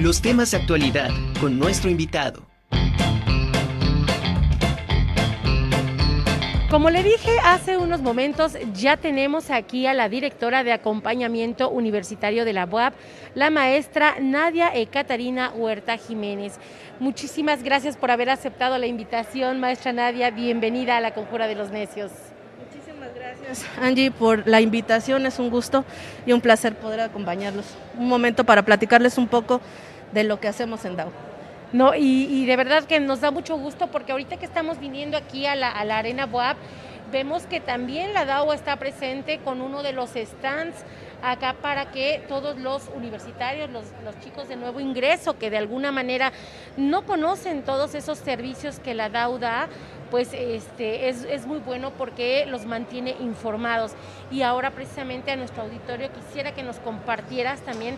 Los temas de actualidad con nuestro invitado. Como le dije hace unos momentos, ya tenemos aquí a la directora de acompañamiento universitario de la UAP, la maestra Nadia Ekaterina Huerta Jiménez. Muchísimas gracias por haber aceptado la invitación, maestra Nadia. Bienvenida a la Conjura de los Necios. Angie, por la invitación. Es un gusto y un placer poder acompañarlos. Un momento para platicarles un poco de lo que hacemos en DAO. No, y, de verdad que nos da mucho gusto porque ahorita que estamos viniendo aquí a la, Arena Boab, vemos que también la DAO está presente con uno de los stands acá para que todos los universitarios, los, chicos de nuevo ingreso, que de alguna manera no conocen todos esos servicios que la DAO da, pues este, es, es, muy bueno porque los mantiene informados. Y ahora precisamente a nuestro auditorio quisiera que nos compartieras también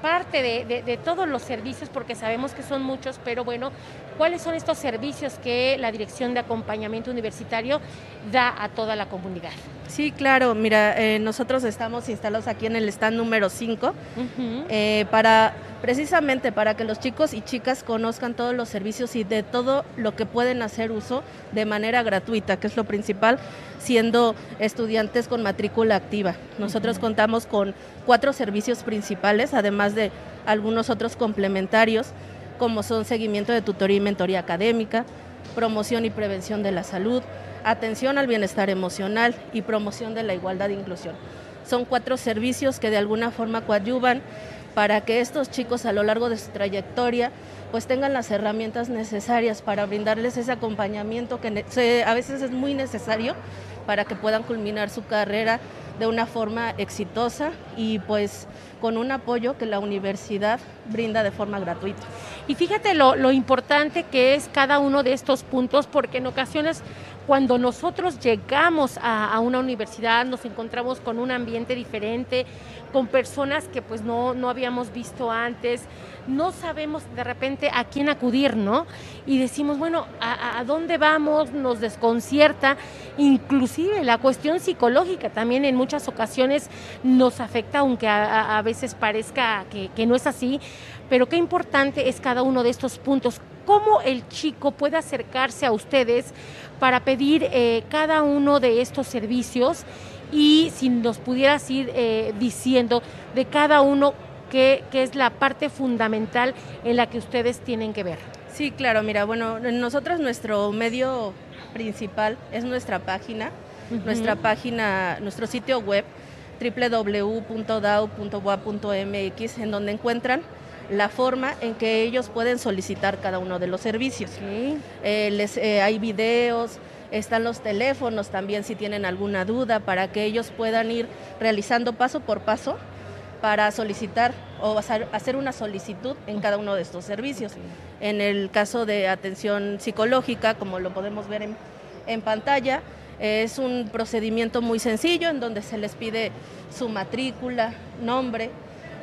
parte de, todos los servicios, porque sabemos que son muchos, pero bueno, ¿cuáles son estos servicios que la Dirección de Acompañamiento Universitario da a toda la comunidad? Sí, claro, mira, eh, nosotros estamos instalados aquí en el stand número 5 eh, para precisamente para que los chicos y chicas conozcan todos los servicios y de todo lo que pueden hacer uso de manera gratuita, que es lo principal, siendo estudiantes con matrícula activa. Nosotros contamos con cuatro servicios principales, además de algunos otros complementarios, como son seguimiento de tutoría y mentoría académica, promoción y prevención de la salud, atención al bienestar emocional y promoción de la igualdad e inclusión. Son cuatro servicios que de alguna forma coadyuvan para que estos chicos a lo largo de su trayectoria pues tengan las herramientas necesarias para brindarles ese acompañamiento que a veces es muy necesario para que puedan culminar su carrera de una forma exitosa y pues con un apoyo que la universidad brinda de forma gratuita. Y fíjate lo, importante que es cada uno de estos puntos, porque en ocasiones cuando nosotros llegamos a, una universidad nos encontramos con un ambiente diferente, con personas que pues no, no habíamos visto antes, no sabemos de repente a quién acudir, ¿no? Y decimos, bueno, ¿a, dónde vamos? Nos desconcierta, inclusive la cuestión psicológica también en muchas ocasiones nos afecta, aunque a, veces parezca que, que no es así, pero qué importante es cada uno de estos puntos. ¿Cómo el chico puede acercarse a ustedes para pedir eh, cada uno de estos servicios? Y si nos pudieras ir eh, diciendo de cada uno qué, es la parte fundamental en la que ustedes tienen que ver. Sí, claro, mira, bueno, nosotros nuestro medio principal es nuestra página, nuestra página, nuestro sitio web www.dao.wa.mx en donde encuentran la forma en que ellos pueden solicitar cada uno de los servicios. Eh, les, eh, hay videos, están los teléfonos también si tienen alguna duda para que ellos puedan ir realizando paso por paso para solicitar o hacer una solicitud en cada uno de estos servicios. En el caso de atención psicológica, como lo podemos ver en, en pantalla, es un procedimiento muy sencillo en donde se les pide su matrícula, nombre,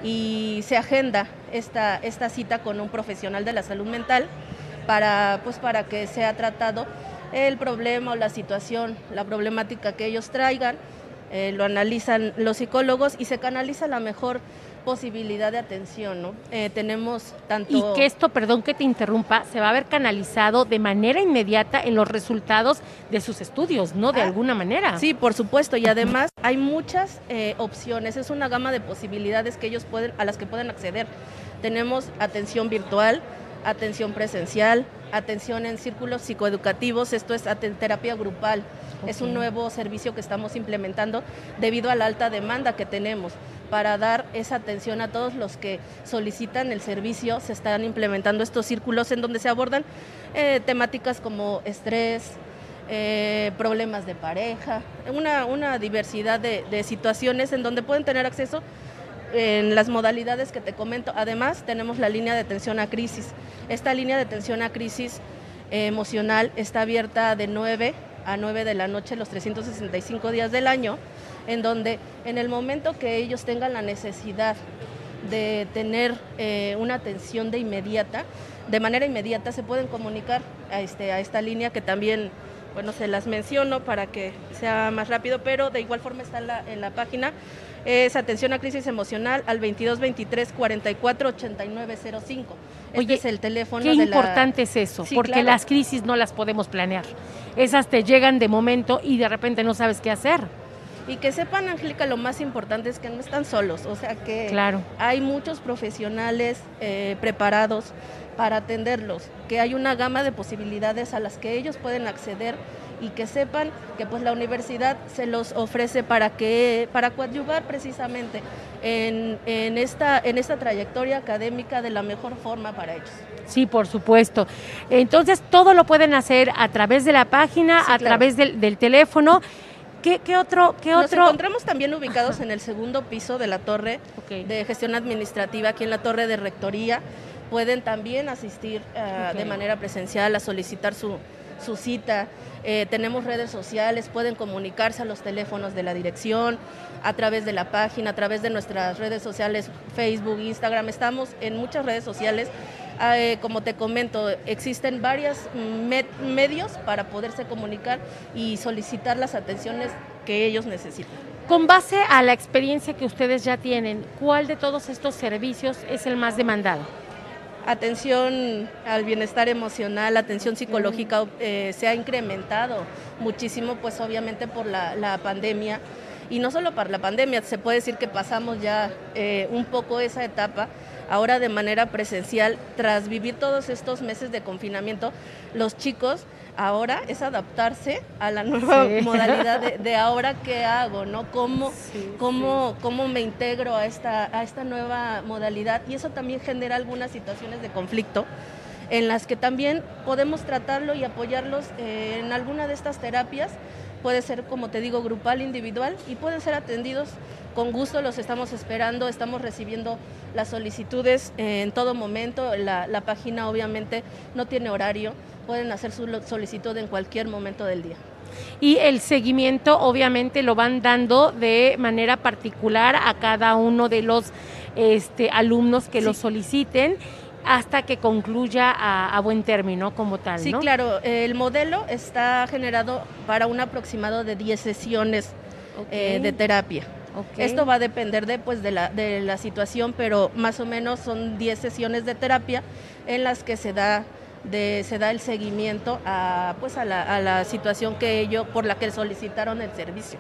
y se agenda esta, esta cita con un profesional de la salud mental para, pues, para que sea tratado el problema o la situación, la problemática que ellos traigan, eh, lo analizan los psicólogos y se canaliza la mejor posibilidad de atención, ¿no? Eh, tenemos tanto... Y que esto, perdón que te interrumpa, se va a ver canalizado de manera inmediata en los resultados de sus estudios, ¿no? De ah, alguna manera. Sí, por supuesto, y además hay muchas eh, opciones, es una gama de posibilidades que ellos pueden, a las que pueden acceder. Tenemos atención virtual, atención presencial, atención en círculos psicoeducativos, esto es terapia grupal. Es un nuevo servicio que estamos implementando debido a la alta demanda que tenemos para dar esa atención a todos los que solicitan el servicio. Se están implementando estos círculos en donde se abordan eh, temáticas como estrés, eh, problemas de pareja, una, diversidad de, situaciones en donde pueden tener acceso en las modalidades que te comento. Además, tenemos la línea de atención a crisis. Esta línea de atención a crisis eh, emocional está abierta de 9 a 9 de la noche los 365 días del año, en donde en el momento que ellos tengan la necesidad de tener eh, una atención de inmediata, de manera inmediata se pueden comunicar a, este, a esta línea que también bueno, se las menciono para que sea más rápido, pero de igual forma está en la, en la página. Es atención a crisis emocional al 22 23 44 89 05. Este Oye, es el teléfono Qué de la- importante es eso, Sí, porque claro. las crisis no las podemos planear. Esas te llegan de momento y de repente no sabes qué hacer. Y que sepan, Angélica, lo más importante es que no están solos, o sea que Claro. hay muchos profesionales eh, preparados para atenderlos, que hay una gama de posibilidades a las que ellos pueden acceder y que sepan que pues la universidad se los ofrece para que para coadyuvar precisamente en, en esta en esta trayectoria académica de la mejor forma para ellos. Sí, por supuesto. Entonces, todo lo pueden hacer a través de la página, Sí, a claro. través del, del teléfono. ¿Qué, qué otro? Qué Nos otro? encontramos también ubicados en el segundo piso de la torre de gestión administrativa aquí en la torre de rectoría. Pueden también asistir eh, de manera presencial a solicitar su, su cita. Eh, tenemos redes sociales, pueden comunicarse a los teléfonos de la dirección, a través de la página, a través de nuestras redes sociales, Facebook, Instagram. Estamos en muchas redes sociales. Eh, como te comento, existen varios medios para poderse comunicar y solicitar las atenciones que ellos necesitan. Con base a la experiencia que ustedes ya tienen, ¿cuál de todos estos servicios es el más demandado? Atención al bienestar emocional, atención psicológica eh, se ha incrementado muchísimo, pues obviamente por la, pandemia. Y no solo por la pandemia, se puede decir que pasamos ya eh, un poco esa etapa. Ahora de manera presencial, tras vivir todos estos meses de confinamiento, los chicos ahora es adaptarse a la nueva sí. modalidad de, de, ahora qué hago, ¿no? ¿Cómo, sí, cómo, sí. cómo me integro a esta, a esta nueva modalidad? Y eso también genera algunas situaciones de conflicto en las que también podemos tratarlo y apoyarlos eh, en alguna de estas terapias. Puede ser, como te digo, grupal, individual y pueden ser atendidos con gusto, los estamos esperando, estamos recibiendo las solicitudes en todo momento. La, la página obviamente no tiene horario, pueden hacer su solicitud en cualquier momento del día. Y el seguimiento obviamente lo van dando de manera particular a cada uno de los este, alumnos que sí. lo soliciten hasta que concluya a, a, buen término como tal. Sí, ¿no? claro, el modelo está generado para un aproximado de 10 sesiones okay. eh, de terapia. Okay. Esto va a depender de, pues, de, la, de la situación, pero más o menos son 10 sesiones de terapia en las que se da de, se da el seguimiento a, pues a, la, a la situación que ellos, por la que solicitaron el servicio.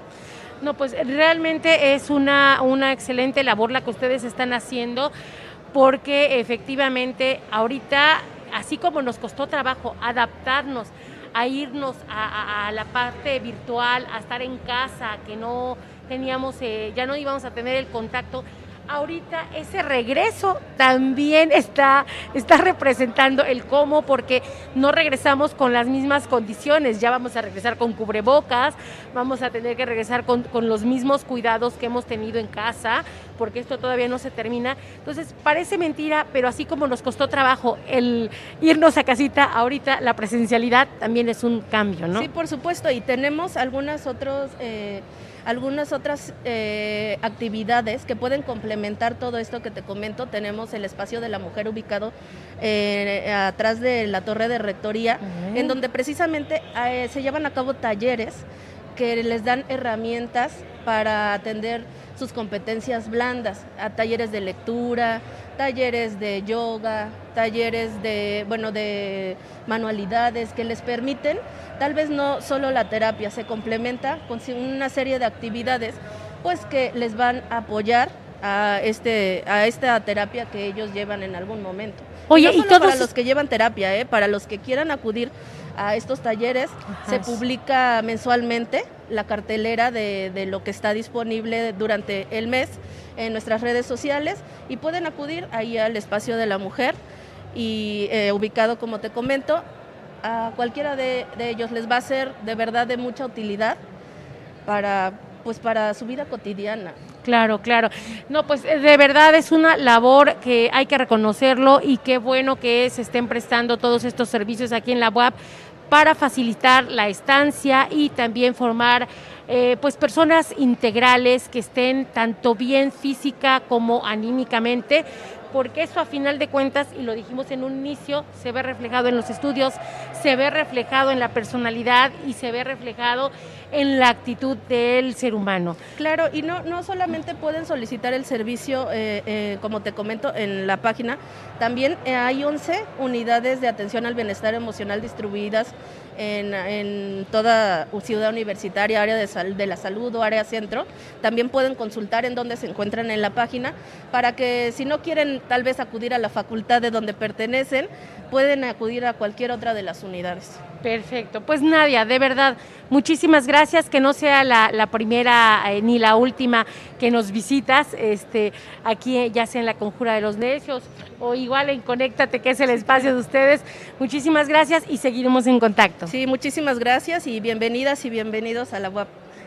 No, pues realmente es una, una excelente labor la que ustedes están haciendo, porque efectivamente ahorita, así como nos costó trabajo adaptarnos a irnos a, la parte virtual, a estar en casa, que no teníamos, eh, ya no íbamos a tener el contacto, ahorita ese regreso también está, está representando el cómo, porque no regresamos con las mismas condiciones, ya vamos a regresar con cubrebocas, vamos a tener que regresar con, con los mismos cuidados que hemos tenido en casa, porque esto todavía no se termina. Entonces, parece mentira, pero así como nos costó trabajo el irnos a casita, ahorita la presencialidad también es un cambio, ¿no? Sí, por supuesto, y tenemos algunas otros... Eh algunas otras eh, actividades que pueden complementar todo esto que te comento. Tenemos el espacio de la mujer ubicado eh, atrás de la torre de rectoría, uh -huh. en donde precisamente eh, se llevan a cabo talleres que les dan herramientas para atender sus competencias blandas, a talleres de lectura, talleres de yoga, talleres de, bueno, de manualidades que les permiten, tal vez no solo la terapia, se complementa con una serie de actividades pues que les van a apoyar a este a esta terapia que ellos llevan en algún momento. Oye, y, no y todos para los que llevan terapia, ¿eh? para los que quieran acudir a estos talleres, Ajá. se publica mensualmente la cartelera de, de, lo que está disponible durante el mes en nuestras redes sociales y pueden acudir ahí al espacio de la mujer y eh, ubicado, como te comento, a cualquiera de, de, ellos les va a ser de verdad de mucha utilidad para, pues, para su vida cotidiana. Claro, claro. No, pues de verdad es una labor que hay que reconocerlo y qué bueno que se estén prestando todos estos servicios aquí en la UAP para facilitar la estancia y también formar eh, pues personas integrales que estén tanto bien física como anímicamente porque eso a final de cuentas, y lo dijimos en un inicio, se ve reflejado en los estudios, se ve reflejado en la personalidad y se ve reflejado en la actitud del ser humano. Claro, y no, no solamente pueden solicitar el servicio, eh, eh, como te comento, en la página, también hay 11 unidades de atención al bienestar emocional distribuidas en, en toda ciudad universitaria, área de, sal, de la salud o área centro. También pueden consultar en dónde se encuentran en la página para que si no quieren tal vez acudir a la facultad de donde pertenecen, pueden acudir a cualquier otra de las unidades. Perfecto. Pues Nadia, de verdad, muchísimas gracias. Que no sea la, la primera eh, ni la última que nos visitas, este, aquí eh, ya sea en la Conjura de los Necios o igual en Conéctate, que es el espacio de ustedes. Muchísimas gracias y seguiremos en contacto. Sí, muchísimas gracias y bienvenidas y bienvenidos a la UAP.